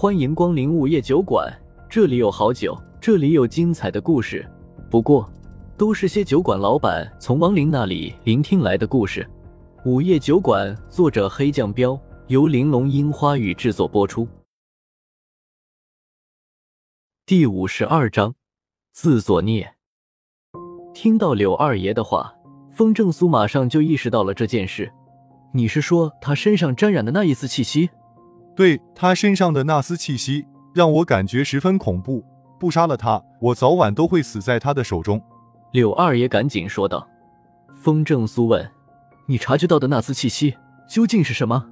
欢迎光临午夜酒馆，这里有好酒，这里有精彩的故事。不过，都是些酒馆老板从亡灵那里聆听来的故事。午夜酒馆，作者黑酱标，由玲珑樱花雨制作播出。第五十二章，自作孽。听到柳二爷的话，风正苏马上就意识到了这件事。你是说他身上沾染的那一丝气息？对他身上的那丝气息，让我感觉十分恐怖。不杀了他，我早晚都会死在他的手中。柳二爷赶紧说道。风正苏问：“你察觉到的那丝气息究竟是什么？”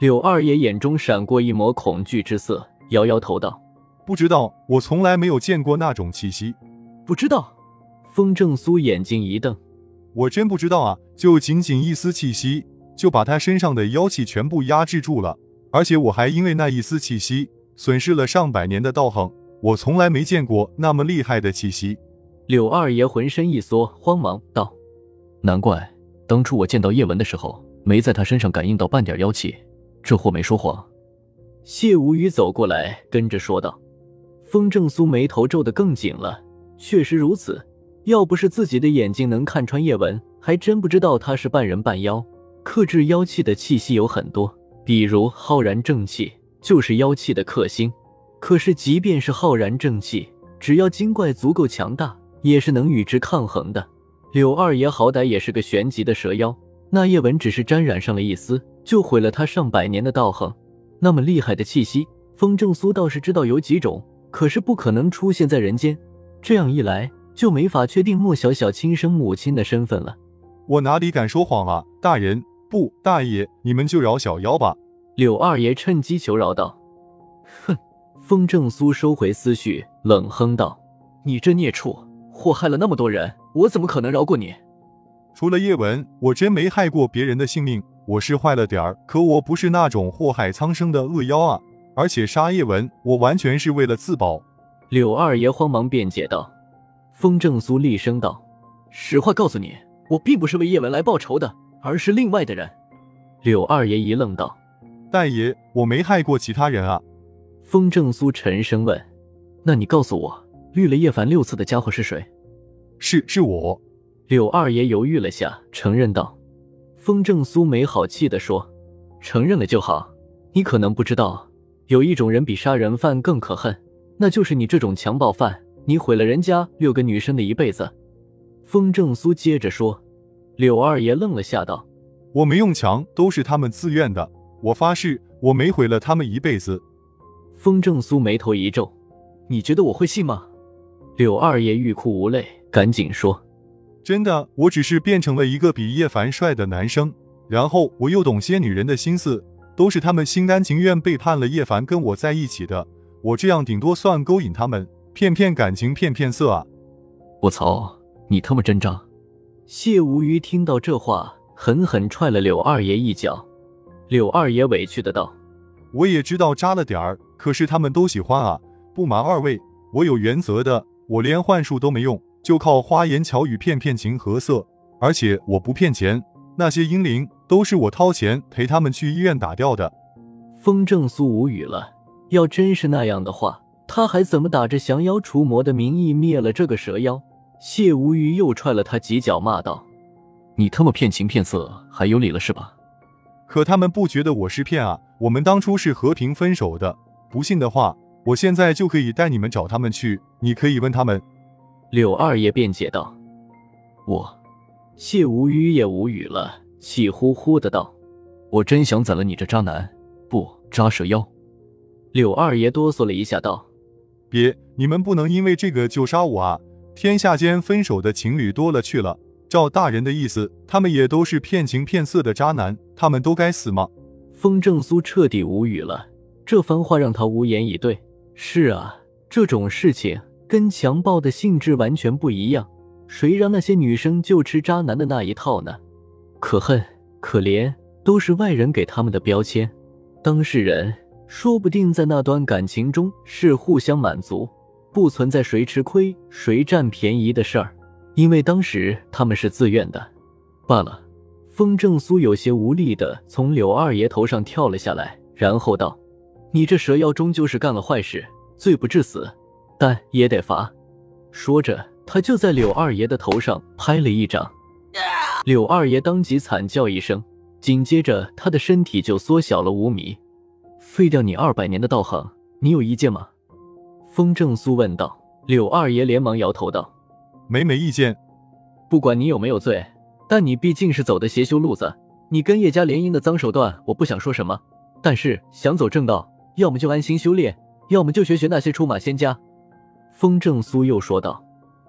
柳二爷眼中闪过一抹恐惧之色，摇摇头道：“不知道，我从来没有见过那种气息。”不知道。风正苏眼睛一瞪：“我真不知道啊！就仅仅一丝气息。”就把他身上的妖气全部压制住了，而且我还因为那一丝气息损失了上百年的道行。我从来没见过那么厉害的气息。柳二爷浑身一缩，慌忙道：“难怪当初我见到叶文的时候，没在他身上感应到半点妖气。这货没说谎。”谢无语走过来，跟着说道：“风正苏眉头皱得更紧了。确实如此，要不是自己的眼睛能看穿叶文，还真不知道他是半人半妖。”克制妖气的气息有很多，比如浩然正气就是妖气的克星。可是，即便是浩然正气，只要精怪足够强大，也是能与之抗衡的。柳二爷好歹也是个玄级的蛇妖，那叶文只是沾染上了一丝，就毁了他上百年的道行。那么厉害的气息，风正苏倒是知道有几种，可是不可能出现在人间。这样一来，就没法确定莫小小亲生母亲的身份了。我哪里敢说谎啊，大人。不，大爷，你们就饶小妖吧。柳二爷趁机求饶道：“哼！”风正苏收回思绪，冷哼道：“你这孽畜，祸害了那么多人，我怎么可能饶过你？”除了叶文，我真没害过别人的性命。我是坏了点儿，可我不是那种祸害苍生的恶妖啊！而且杀叶文，我完全是为了自保。柳二爷慌忙辩解道。风正苏厉声道：“实话告诉你，我并不是为叶文来报仇的。”而是另外的人，柳二爷一愣道：“大爷，我没害过其他人啊。”风正苏沉声问：“那你告诉我，绿了叶凡六次的家伙是谁？”“是，是我。”柳二爷犹豫了下，承认道。风正苏没好气地说：“承认了就好。你可能不知道，有一种人比杀人犯更可恨，那就是你这种强暴犯。你毁了人家六个女生的一辈子。”风正苏接着说。柳二爷愣了下，道：“我没用强，都是他们自愿的。我发誓，我没毁了他们一辈子。”风正苏眉头一皱：“你觉得我会信吗？”柳二爷欲哭无泪，赶紧说：“真的，我只是变成了一个比叶凡帅的男生，然后我又懂些女人的心思，都是他们心甘情愿背叛了叶凡跟我在一起的。我这样顶多算勾引他们，骗骗感情，骗骗色啊！”我操，你他妈真渣！谢无虞听到这话，狠狠踹了柳二爷一脚。柳二爷委屈的道：“我也知道扎了点儿，可是他们都喜欢啊！不瞒二位，我有原则的，我连幻术都没用，就靠花言巧语骗骗情和色。而且我不骗钱，那些阴灵都是我掏钱陪他们去医院打掉的。”风正苏无语了。要真是那样的话，他还怎么打着降妖除魔的名义灭了这个蛇妖？谢无虞又踹了他几脚，骂道：“你他妈骗情骗色还有理了是吧？可他们不觉得我是骗啊！我们当初是和平分手的，不信的话，我现在就可以带你们找他们去，你可以问他们。”柳二爷辩解道：“我……”谢无虞也无语了，气呼呼的道：“我真想宰了你这渣男，不渣蛇妖！”柳二爷哆嗦了一下道：“别，你们不能因为这个就杀我啊！”天下间分手的情侣多了去了，照大人的意思，他们也都是骗情骗色的渣男，他们都该死吗？风正苏彻底无语了，这番话让他无言以对。是啊，这种事情跟强暴的性质完全不一样，谁让那些女生就吃渣男的那一套呢？可恨可怜都是外人给他们的标签，当事人说不定在那段感情中是互相满足。不存在谁吃亏谁占便宜的事儿，因为当时他们是自愿的罢了。风正苏有些无力的从柳二爷头上跳了下来，然后道：“你这蛇妖终究是干了坏事，罪不至死，但也得罚。说着，他就在柳二爷的头上拍了一掌。柳二爷当即惨叫一声，紧接着他的身体就缩小了五米。废掉你二百年的道行，你有意见吗？风正苏问道。柳二爷连忙摇头道：“没没意见。不管你有没有罪，但你毕竟是走的邪修路子，你跟叶家联姻的脏手段，我不想说什么。但是想走正道，要么就安心修炼，要么就学学那些出马仙家。”风正苏又说道：“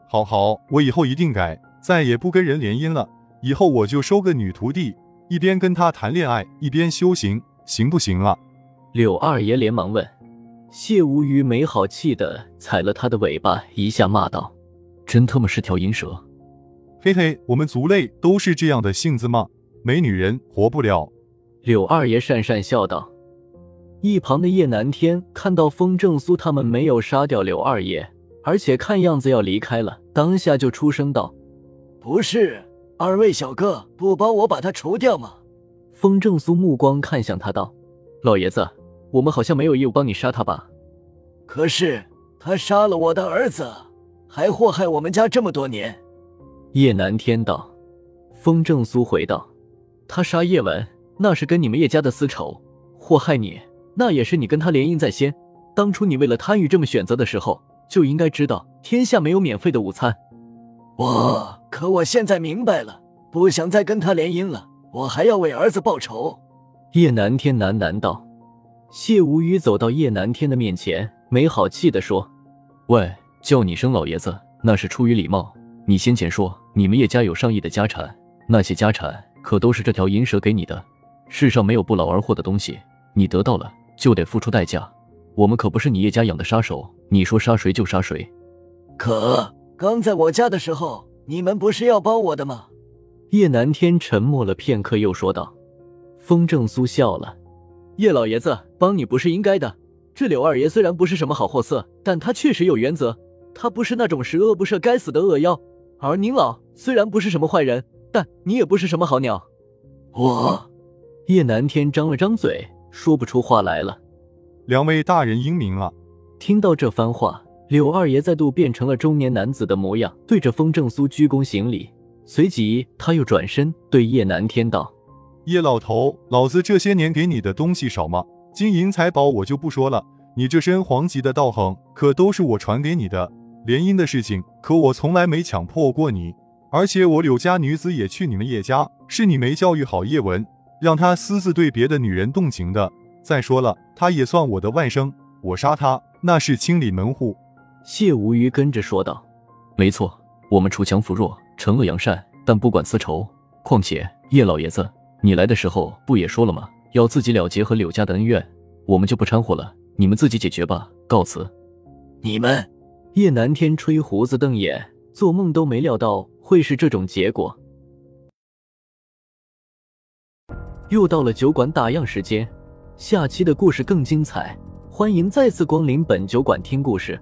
好好，我以后一定改，再也不跟人联姻了。以后我就收个女徒弟，一边跟她谈恋爱，一边修行，行不行啊？”柳二爷连忙问。谢无虞没好气的踩了他的尾巴一下，骂道：“真他妈是条银蛇！”嘿嘿，我们族类都是这样的性子吗？没女人活不了。柳二爷讪讪笑道。一旁的叶南天看到风正苏他们没有杀掉柳二爷，而且看样子要离开了，当下就出声道：“不是，二位小哥不帮我把他除掉吗？”风正苏目光看向他道：“老爷子。”我们好像没有义务帮你杀他吧？可是他杀了我的儿子，还祸害我们家这么多年。叶南天道，风正苏回道：“他杀叶文，那是跟你们叶家的私仇；祸害你，那也是你跟他联姻在先。当初你为了贪欲这么选择的时候，就应该知道天下没有免费的午餐。我可我现在明白了，不想再跟他联姻了。我还要为儿子报仇。”叶南天喃喃道。谢无虞走到叶南天的面前，没好气地说：“喂，叫你声老爷子，那是出于礼貌。你先前说你们叶家有上亿的家产，那些家产可都是这条银蛇给你的。世上没有不劳而获的东西，你得到了就得付出代价。我们可不是你叶家养的杀手，你说杀谁就杀谁。可刚在我家的时候，你们不是要帮我的吗？”叶南天沉默了片刻，又说道：“风正苏笑了。”叶老爷子帮你不是应该的。这柳二爷虽然不是什么好货色，但他确实有原则。他不是那种十恶不赦、该死的恶妖。而您老虽然不是什么坏人，但你也不是什么好鸟。我叶南天张了张嘴，说不出话来了。两位大人英明啊！听到这番话，柳二爷再度变成了中年男子的模样，对着风正苏鞠躬行礼。随即他又转身对叶南天道。叶老头，老子这些年给你的东西少吗？金银财宝我就不说了，你这身黄级的道行可都是我传给你的。联姻的事情，可我从来没强迫过你。而且我柳家女子也去你们叶家，是你没教育好叶文，让他私自对别的女人动情的。再说了，他也算我的外甥，我杀他那是清理门户。谢无虞跟着说道：“没错，我们锄强扶弱，惩恶扬善，但不管私仇。况且叶老爷子。”你来的时候不也说了吗？要自己了结和柳家的恩怨，我们就不掺和了，你们自己解决吧。告辞。你们，叶南天吹胡子瞪眼，做梦都没料到会是这种结果。又到了酒馆打烊时间，下期的故事更精彩，欢迎再次光临本酒馆听故事。